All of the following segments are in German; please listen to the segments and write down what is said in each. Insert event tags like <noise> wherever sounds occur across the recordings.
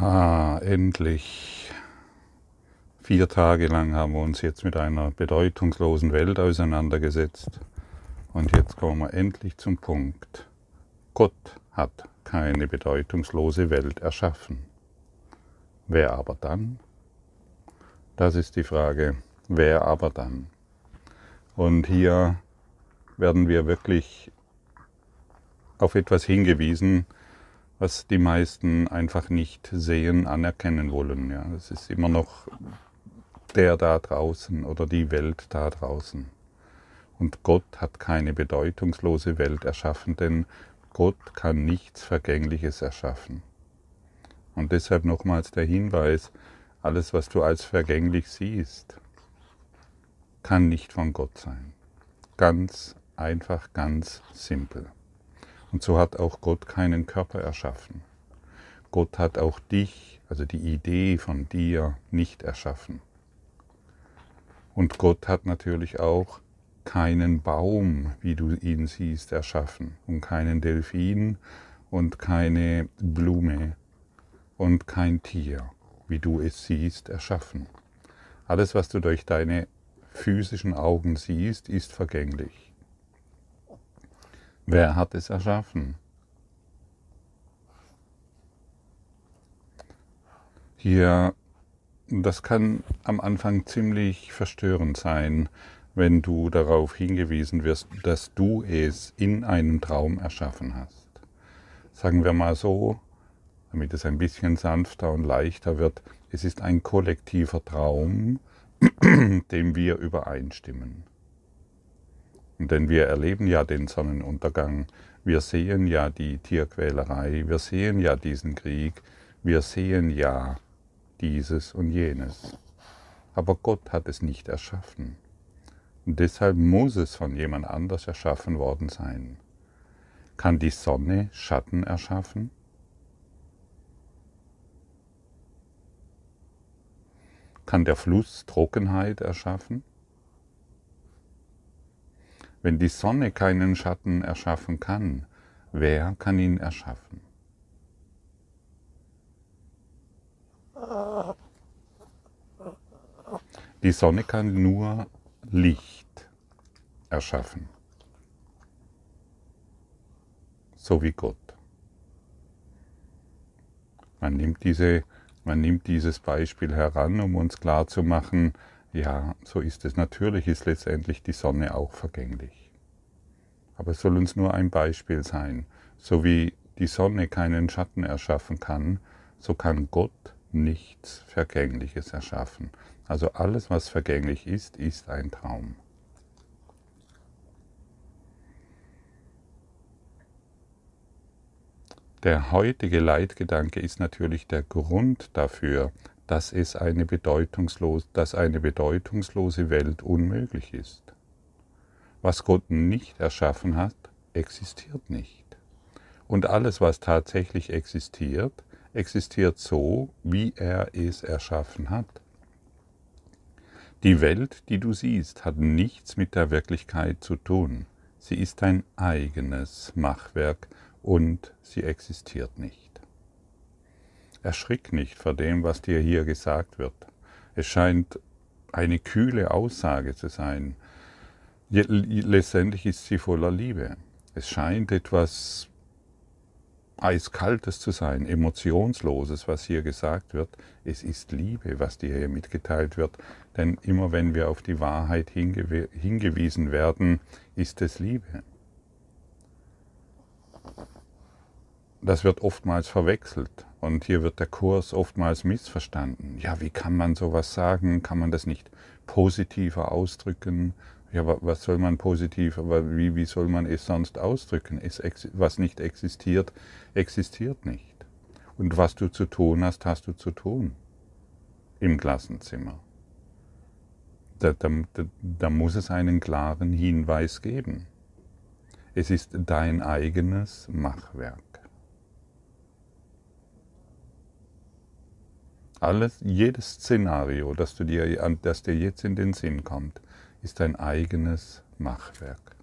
Ah, endlich. Vier Tage lang haben wir uns jetzt mit einer bedeutungslosen Welt auseinandergesetzt. Und jetzt kommen wir endlich zum Punkt. Gott hat keine bedeutungslose Welt erschaffen. Wer aber dann? Das ist die Frage. Wer aber dann? Und hier werden wir wirklich auf etwas hingewiesen, was die meisten einfach nicht sehen, anerkennen wollen. Ja, es ist immer noch der da draußen oder die Welt da draußen. Und Gott hat keine bedeutungslose Welt erschaffen, denn Gott kann nichts Vergängliches erschaffen. Und deshalb nochmals der Hinweis, alles, was du als vergänglich siehst, kann nicht von Gott sein. Ganz einfach, ganz simpel. Und so hat auch Gott keinen Körper erschaffen. Gott hat auch dich, also die Idee von dir, nicht erschaffen. Und Gott hat natürlich auch keinen Baum, wie du ihn siehst, erschaffen und keinen Delfin und keine Blume und kein Tier, wie du es siehst, erschaffen. Alles, was du durch deine physischen Augen siehst, ist vergänglich. Wer hat es erschaffen? Hier, das kann am Anfang ziemlich verstörend sein, wenn du darauf hingewiesen wirst, dass du es in einem Traum erschaffen hast. Sagen wir mal so, damit es ein bisschen sanfter und leichter wird, es ist ein kollektiver Traum, <clears throat> dem wir übereinstimmen. Denn wir erleben ja den Sonnenuntergang, wir sehen ja die Tierquälerei, wir sehen ja diesen Krieg, wir sehen ja dieses und jenes. Aber Gott hat es nicht erschaffen. Und deshalb muss es von jemand anders erschaffen worden sein. Kann die Sonne Schatten erschaffen? Kann der Fluss Trockenheit erschaffen? Wenn die Sonne keinen Schatten erschaffen kann, wer kann ihn erschaffen? Die Sonne kann nur Licht erschaffen, so wie Gott. Man nimmt, diese, man nimmt dieses Beispiel heran, um uns klarzumachen, ja, so ist es. Natürlich ist letztendlich die Sonne auch vergänglich. Aber es soll uns nur ein Beispiel sein. So wie die Sonne keinen Schatten erschaffen kann, so kann Gott nichts Vergängliches erschaffen. Also alles, was vergänglich ist, ist ein Traum. Der heutige Leitgedanke ist natürlich der Grund dafür, dass, es eine bedeutungslos, dass eine bedeutungslose Welt unmöglich ist. Was Gott nicht erschaffen hat, existiert nicht. Und alles, was tatsächlich existiert, existiert so, wie er es erschaffen hat. Die Welt, die du siehst, hat nichts mit der Wirklichkeit zu tun. Sie ist ein eigenes Machwerk und sie existiert nicht. Erschrick nicht vor dem, was dir hier gesagt wird. Es scheint eine kühle Aussage zu sein. Letztendlich ist sie voller Liebe. Es scheint etwas Eiskaltes zu sein, Emotionsloses, was hier gesagt wird. Es ist Liebe, was dir hier mitgeteilt wird. Denn immer wenn wir auf die Wahrheit hingew hingewiesen werden, ist es Liebe. Das wird oftmals verwechselt. Und hier wird der Kurs oftmals missverstanden. Ja, wie kann man sowas sagen? Kann man das nicht positiver ausdrücken? Ja, was soll man positiv, aber wie, wie soll man es sonst ausdrücken? Es, was nicht existiert, existiert nicht. Und was du zu tun hast, hast du zu tun. Im Klassenzimmer. Da, da, da, da muss es einen klaren Hinweis geben. Es ist dein eigenes Machwerk. Alles, jedes Szenario, das, du dir, das dir jetzt in den Sinn kommt, ist dein eigenes Machwerk.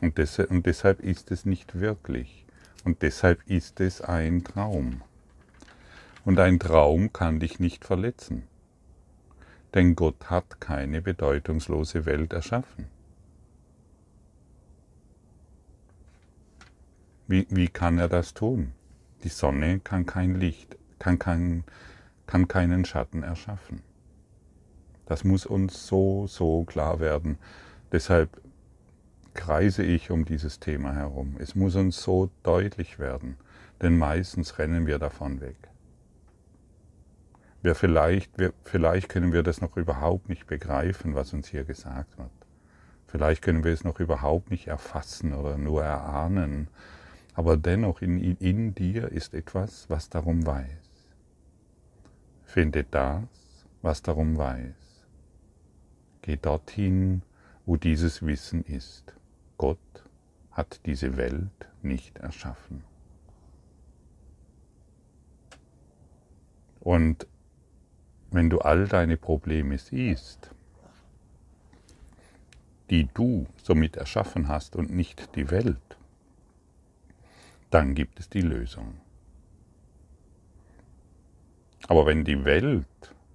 Und, des und deshalb ist es nicht wirklich. Und deshalb ist es ein Traum. Und ein Traum kann dich nicht verletzen. Denn Gott hat keine bedeutungslose Welt erschaffen. Wie, wie kann er das tun? Die Sonne kann kein Licht, kann, kein, kann keinen Schatten erschaffen. Das muss uns so, so klar werden. Deshalb kreise ich um dieses Thema herum. Es muss uns so deutlich werden, denn meistens rennen wir davon weg. Wir vielleicht, wir, vielleicht können wir das noch überhaupt nicht begreifen, was uns hier gesagt wird. Vielleicht können wir es noch überhaupt nicht erfassen oder nur erahnen. Aber dennoch in, in dir ist etwas, was darum weiß. Finde das, was darum weiß. Geh dorthin, wo dieses Wissen ist. Gott hat diese Welt nicht erschaffen. Und wenn du all deine Probleme siehst, die du somit erschaffen hast und nicht die Welt, dann gibt es die Lösung. Aber wenn die Welt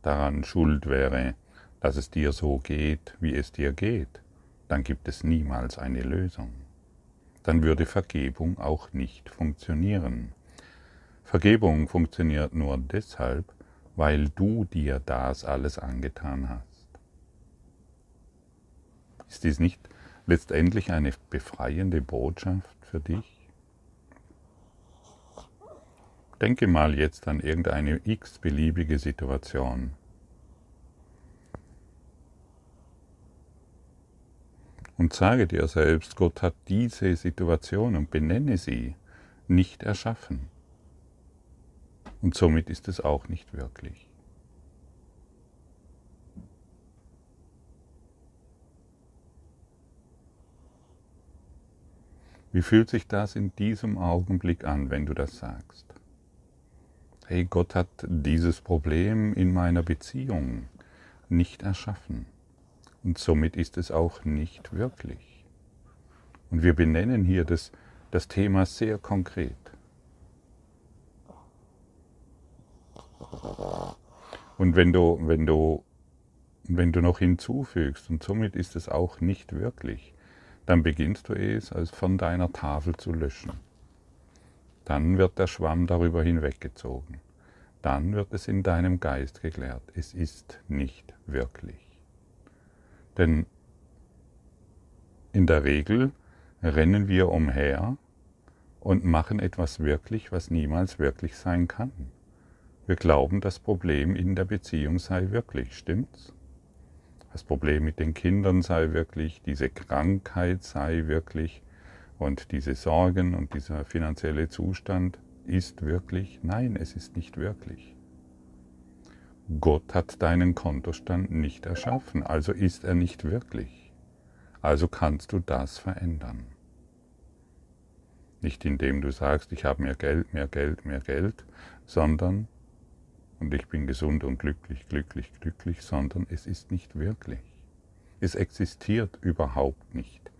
daran schuld wäre, dass es dir so geht, wie es dir geht, dann gibt es niemals eine Lösung. Dann würde Vergebung auch nicht funktionieren. Vergebung funktioniert nur deshalb, weil du dir das alles angetan hast. Ist dies nicht letztendlich eine befreiende Botschaft für dich? Denke mal jetzt an irgendeine x-beliebige Situation. Und sage dir selbst, Gott hat diese Situation und benenne sie nicht erschaffen. Und somit ist es auch nicht wirklich. Wie fühlt sich das in diesem Augenblick an, wenn du das sagst? Hey, Gott hat dieses Problem in meiner Beziehung nicht erschaffen. Und somit ist es auch nicht wirklich. Und wir benennen hier das, das Thema sehr konkret. Und wenn du, wenn du, wenn du noch hinzufügst, und somit ist es auch nicht wirklich, dann beginnst du es als von deiner Tafel zu löschen. Dann wird der Schwamm darüber hinweggezogen. Dann wird es in deinem Geist geklärt. Es ist nicht wirklich. Denn in der Regel rennen wir umher und machen etwas wirklich, was niemals wirklich sein kann. Wir glauben, das Problem in der Beziehung sei wirklich, stimmt's? Das Problem mit den Kindern sei wirklich, diese Krankheit sei wirklich und diese Sorgen und dieser finanzielle Zustand ist wirklich, nein, es ist nicht wirklich. Gott hat deinen Kontostand nicht erschaffen, also ist er nicht wirklich. Also kannst du das verändern. Nicht indem du sagst, ich habe mehr Geld, mehr Geld, mehr Geld, sondern und ich bin gesund und glücklich, glücklich, glücklich, sondern es ist nicht wirklich. Es existiert überhaupt nicht.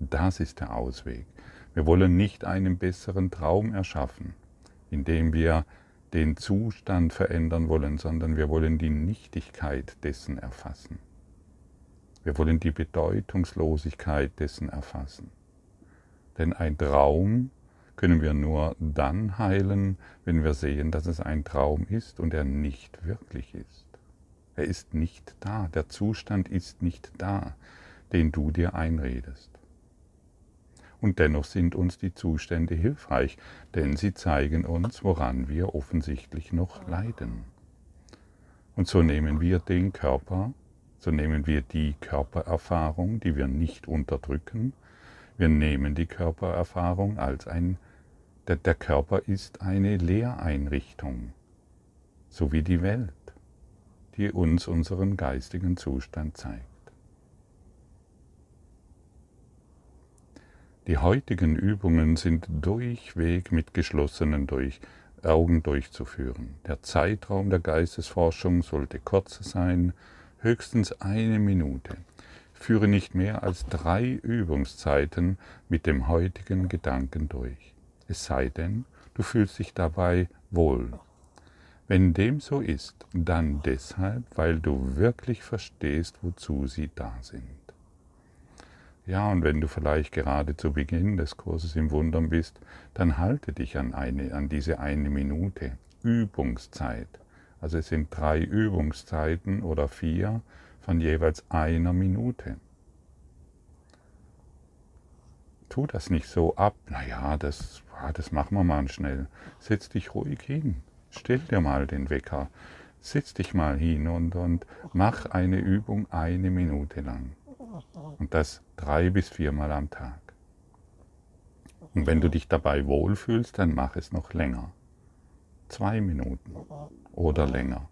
Das ist der Ausweg. Wir wollen nicht einen besseren Traum erschaffen, indem wir den Zustand verändern wollen, sondern wir wollen die Nichtigkeit dessen erfassen. Wir wollen die Bedeutungslosigkeit dessen erfassen. Denn ein Traum können wir nur dann heilen, wenn wir sehen, dass es ein Traum ist und er nicht wirklich ist. Er ist nicht da, der Zustand ist nicht da, den du dir einredest. Und dennoch sind uns die Zustände hilfreich, denn sie zeigen uns, woran wir offensichtlich noch leiden. Und so nehmen wir den Körper, so nehmen wir die Körpererfahrung, die wir nicht unterdrücken, wir nehmen die Körpererfahrung als ein der, der Körper ist eine Lehreinrichtung, so wie die Welt, die uns unseren geistigen Zustand zeigt. Die heutigen Übungen sind durchweg mit geschlossenen durch, Augen durchzuführen. Der Zeitraum der Geistesforschung sollte kurz sein, höchstens eine Minute. Führe nicht mehr als drei Übungszeiten mit dem heutigen Gedanken durch. Es sei denn, du fühlst dich dabei wohl. Wenn dem so ist, dann deshalb, weil du wirklich verstehst, wozu sie da sind. Ja, und wenn du vielleicht gerade zu Beginn des Kurses im Wundern bist, dann halte dich an, eine, an diese eine Minute Übungszeit. Also es sind drei Übungszeiten oder vier von jeweils einer Minute. Tu das nicht so ab, naja, das, das machen wir mal schnell. Setz dich ruhig hin, stell dir mal den Wecker, setz dich mal hin und, und mach eine Übung eine Minute lang. Und das drei bis viermal am Tag. Und wenn du dich dabei wohlfühlst, dann mach es noch länger. Zwei Minuten oder länger.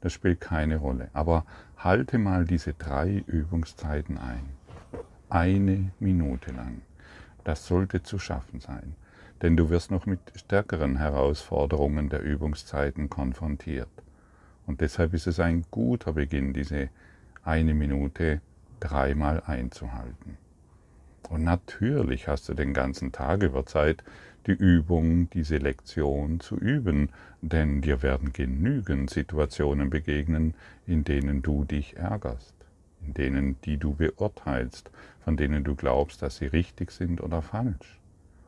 Das spielt keine Rolle. Aber halte mal diese drei Übungszeiten ein. Eine Minute lang. Das sollte zu schaffen sein. Denn du wirst noch mit stärkeren Herausforderungen der Übungszeiten konfrontiert. Und deshalb ist es ein guter Beginn, diese eine Minute dreimal einzuhalten. Und natürlich hast du den ganzen Tag über Zeit, die Übung, diese Lektion zu üben, denn dir werden genügend Situationen begegnen, in denen du dich ärgerst, in denen die du beurteilst, von denen du glaubst, dass sie richtig sind oder falsch.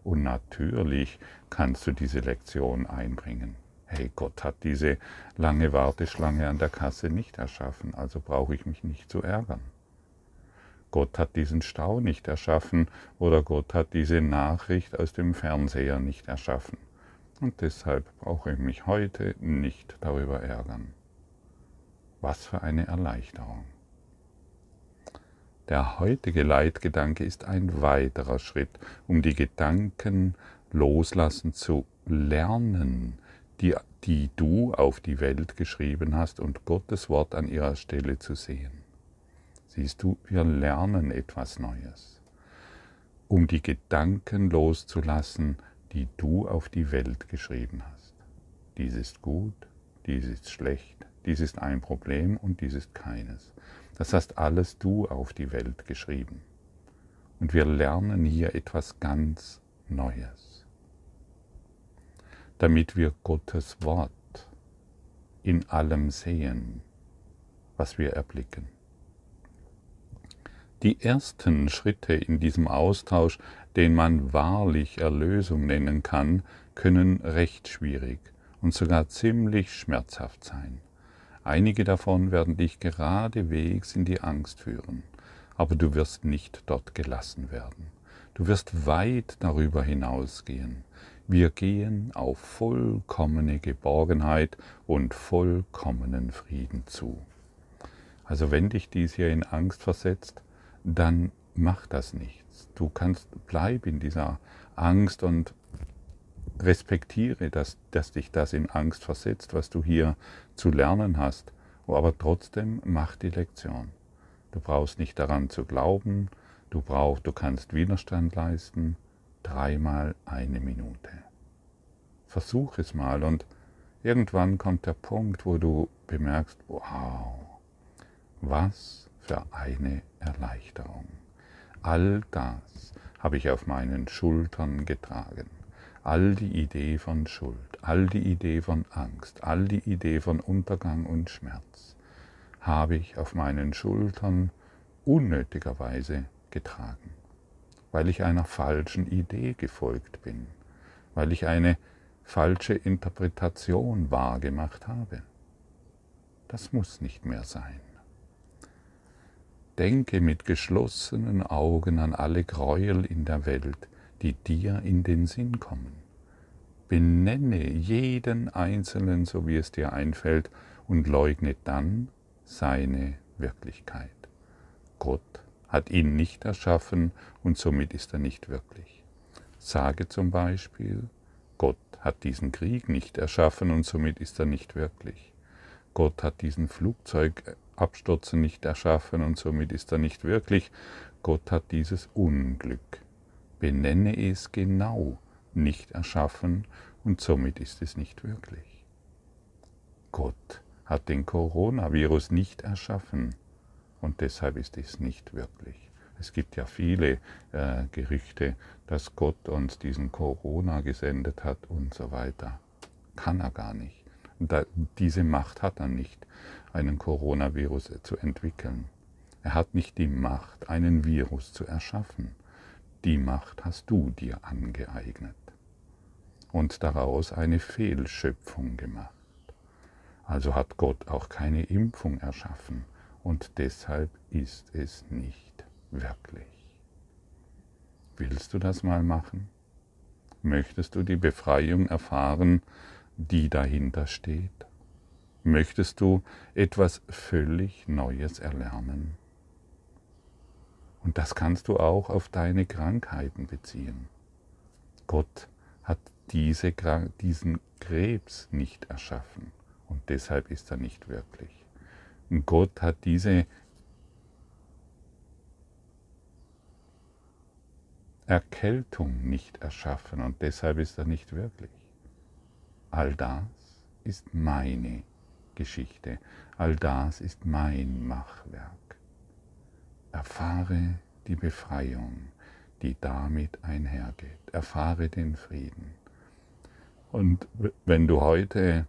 Und natürlich kannst du diese Lektion einbringen. Hey, Gott hat diese lange Warteschlange an der Kasse nicht erschaffen, also brauche ich mich nicht zu ärgern. Gott hat diesen Stau nicht erschaffen oder Gott hat diese Nachricht aus dem Fernseher nicht erschaffen. Und deshalb brauche ich mich heute nicht darüber ärgern. Was für eine Erleichterung. Der heutige Leitgedanke ist ein weiterer Schritt, um die Gedanken loslassen zu lernen, die, die du auf die Welt geschrieben hast und Gottes Wort an ihrer Stelle zu sehen. Siehst du, wir lernen etwas Neues, um die Gedanken loszulassen, die du auf die Welt geschrieben hast. Dies ist gut, dies ist schlecht, dies ist ein Problem und dies ist keines. Das hast alles du auf die Welt geschrieben. Und wir lernen hier etwas ganz Neues, damit wir Gottes Wort in allem sehen, was wir erblicken. Die ersten Schritte in diesem Austausch, den man wahrlich Erlösung nennen kann, können recht schwierig und sogar ziemlich schmerzhaft sein. Einige davon werden dich geradewegs in die Angst führen, aber du wirst nicht dort gelassen werden. Du wirst weit darüber hinausgehen. Wir gehen auf vollkommene Geborgenheit und vollkommenen Frieden zu. Also wenn dich dies hier in Angst versetzt, dann mach das nichts. Du kannst, bleib in dieser Angst und respektiere, dass, dass dich das in Angst versetzt, was du hier zu lernen hast. Aber trotzdem mach die Lektion. Du brauchst nicht daran zu glauben, du brauchst, du kannst Widerstand leisten, dreimal eine Minute. Versuch es mal und irgendwann kommt der Punkt, wo du bemerkst, wow, was für eine Erleichterung. All das habe ich auf meinen Schultern getragen. All die Idee von Schuld, all die Idee von Angst, all die Idee von Untergang und Schmerz habe ich auf meinen Schultern unnötigerweise getragen, weil ich einer falschen Idee gefolgt bin, weil ich eine falsche Interpretation wahrgemacht habe. Das muss nicht mehr sein. Denke mit geschlossenen Augen an alle Gräuel in der Welt, die dir in den Sinn kommen. Benenne jeden einzelnen, so wie es dir einfällt, und leugne dann seine Wirklichkeit. Gott hat ihn nicht erschaffen und somit ist er nicht wirklich. Sage zum Beispiel, Gott hat diesen Krieg nicht erschaffen und somit ist er nicht wirklich. Gott hat diesen Flugzeug Abstürzen nicht erschaffen und somit ist er nicht wirklich. Gott hat dieses Unglück, benenne es genau, nicht erschaffen und somit ist es nicht wirklich. Gott hat den Coronavirus nicht erschaffen Und deshalb ist es nicht wirklich. Es gibt ja viele äh, Gerüchte, dass Gott uns diesen Corona gesendet hat und so weiter. Kann er gar nicht. Diese Macht hat er nicht, einen Coronavirus zu entwickeln. Er hat nicht die Macht, einen Virus zu erschaffen. Die Macht hast du dir angeeignet und daraus eine Fehlschöpfung gemacht. Also hat Gott auch keine Impfung erschaffen und deshalb ist es nicht wirklich. Willst du das mal machen? Möchtest du die Befreiung erfahren, die dahinter steht? Möchtest du etwas völlig Neues erlernen? Und das kannst du auch auf deine Krankheiten beziehen. Gott hat diese, diesen Krebs nicht erschaffen und deshalb ist er nicht wirklich. Und Gott hat diese Erkältung nicht erschaffen und deshalb ist er nicht wirklich. All das ist meine Geschichte, all das ist mein Machwerk. Erfahre die Befreiung, die damit einhergeht. Erfahre den Frieden. Und wenn du heute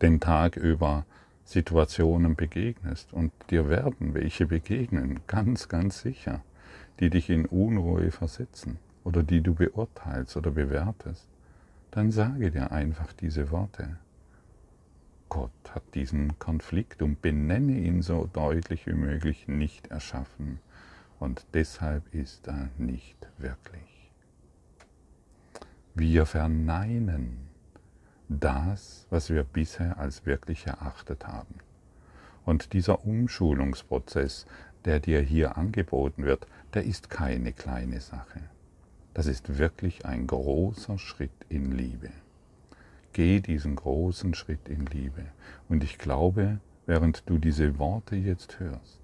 den Tag über Situationen begegnest, und dir werden welche begegnen, ganz, ganz sicher, die dich in Unruhe versetzen oder die du beurteilst oder bewertest, dann sage dir einfach diese Worte. Gott hat diesen Konflikt und benenne ihn so deutlich wie möglich nicht erschaffen und deshalb ist er nicht wirklich. Wir verneinen das, was wir bisher als wirklich erachtet haben. Und dieser Umschulungsprozess, der dir hier angeboten wird, der ist keine kleine Sache. Das ist wirklich ein großer Schritt in Liebe. Geh diesen großen Schritt in Liebe. Und ich glaube, während du diese Worte jetzt hörst,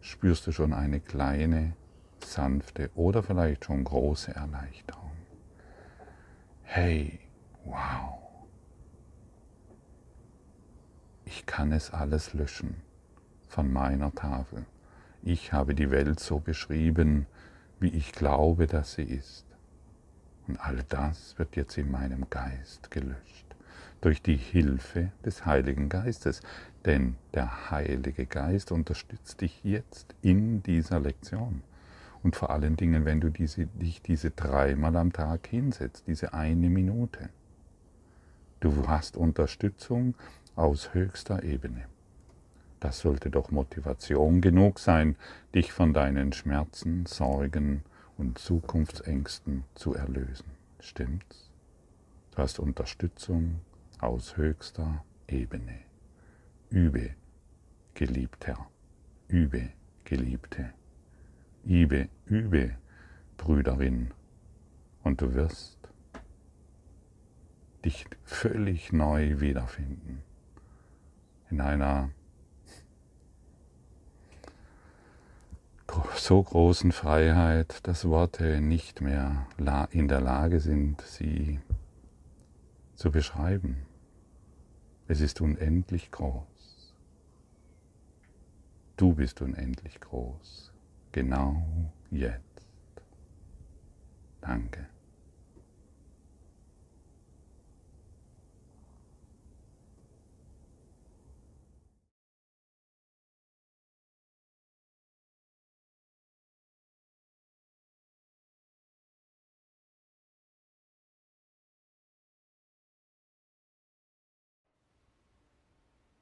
spürst du schon eine kleine, sanfte oder vielleicht schon große Erleichterung. Hey, wow. Ich kann es alles löschen von meiner Tafel. Ich habe die Welt so beschrieben, wie ich glaube, dass sie ist. Und all das wird jetzt in meinem Geist gelöscht durch die Hilfe des Heiligen Geistes. Denn der Heilige Geist unterstützt dich jetzt in dieser Lektion. Und vor allen Dingen, wenn du diese, dich diese dreimal am Tag hinsetzt, diese eine Minute. Du hast Unterstützung aus höchster Ebene. Das sollte doch Motivation genug sein, dich von deinen Schmerzen, Sorgen und Zukunftsängsten zu erlösen. Stimmt's? Du hast Unterstützung aus höchster Ebene. Übe, Geliebter, übe, Geliebte, übe, übe, Brüderin, und du wirst dich völlig neu wiederfinden. In einer so großen Freiheit, dass Worte nicht mehr in der Lage sind, sie zu beschreiben. Es ist unendlich groß. Du bist unendlich groß. Genau jetzt. Danke.